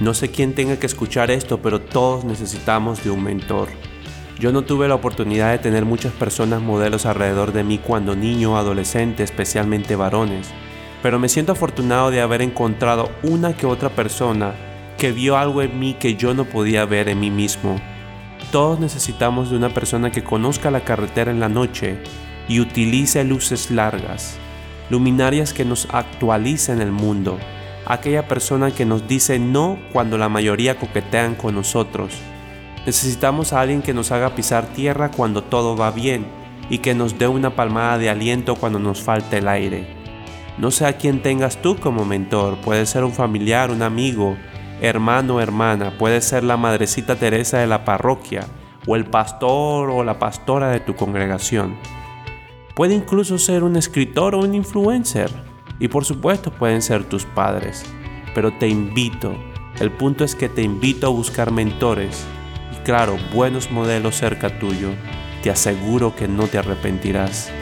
No sé quién tenga que escuchar esto, pero todos necesitamos de un mentor. Yo no tuve la oportunidad de tener muchas personas modelos alrededor de mí cuando niño o adolescente, especialmente varones, pero me siento afortunado de haber encontrado una que otra persona que vio algo en mí que yo no podía ver en mí mismo. Todos necesitamos de una persona que conozca la carretera en la noche y utilice luces largas, luminarias que nos actualicen el mundo, aquella persona que nos dice no cuando la mayoría coquetean con nosotros. Necesitamos a alguien que nos haga pisar tierra cuando todo va bien y que nos dé una palmada de aliento cuando nos falta el aire. No sé a quién tengas tú como mentor, puede ser un familiar, un amigo, hermano o hermana, puede ser la madrecita Teresa de la parroquia o el pastor o la pastora de tu congregación. Puede incluso ser un escritor o un influencer. Y por supuesto pueden ser tus padres. Pero te invito, el punto es que te invito a buscar mentores. Y claro, buenos modelos cerca tuyo. Te aseguro que no te arrepentirás.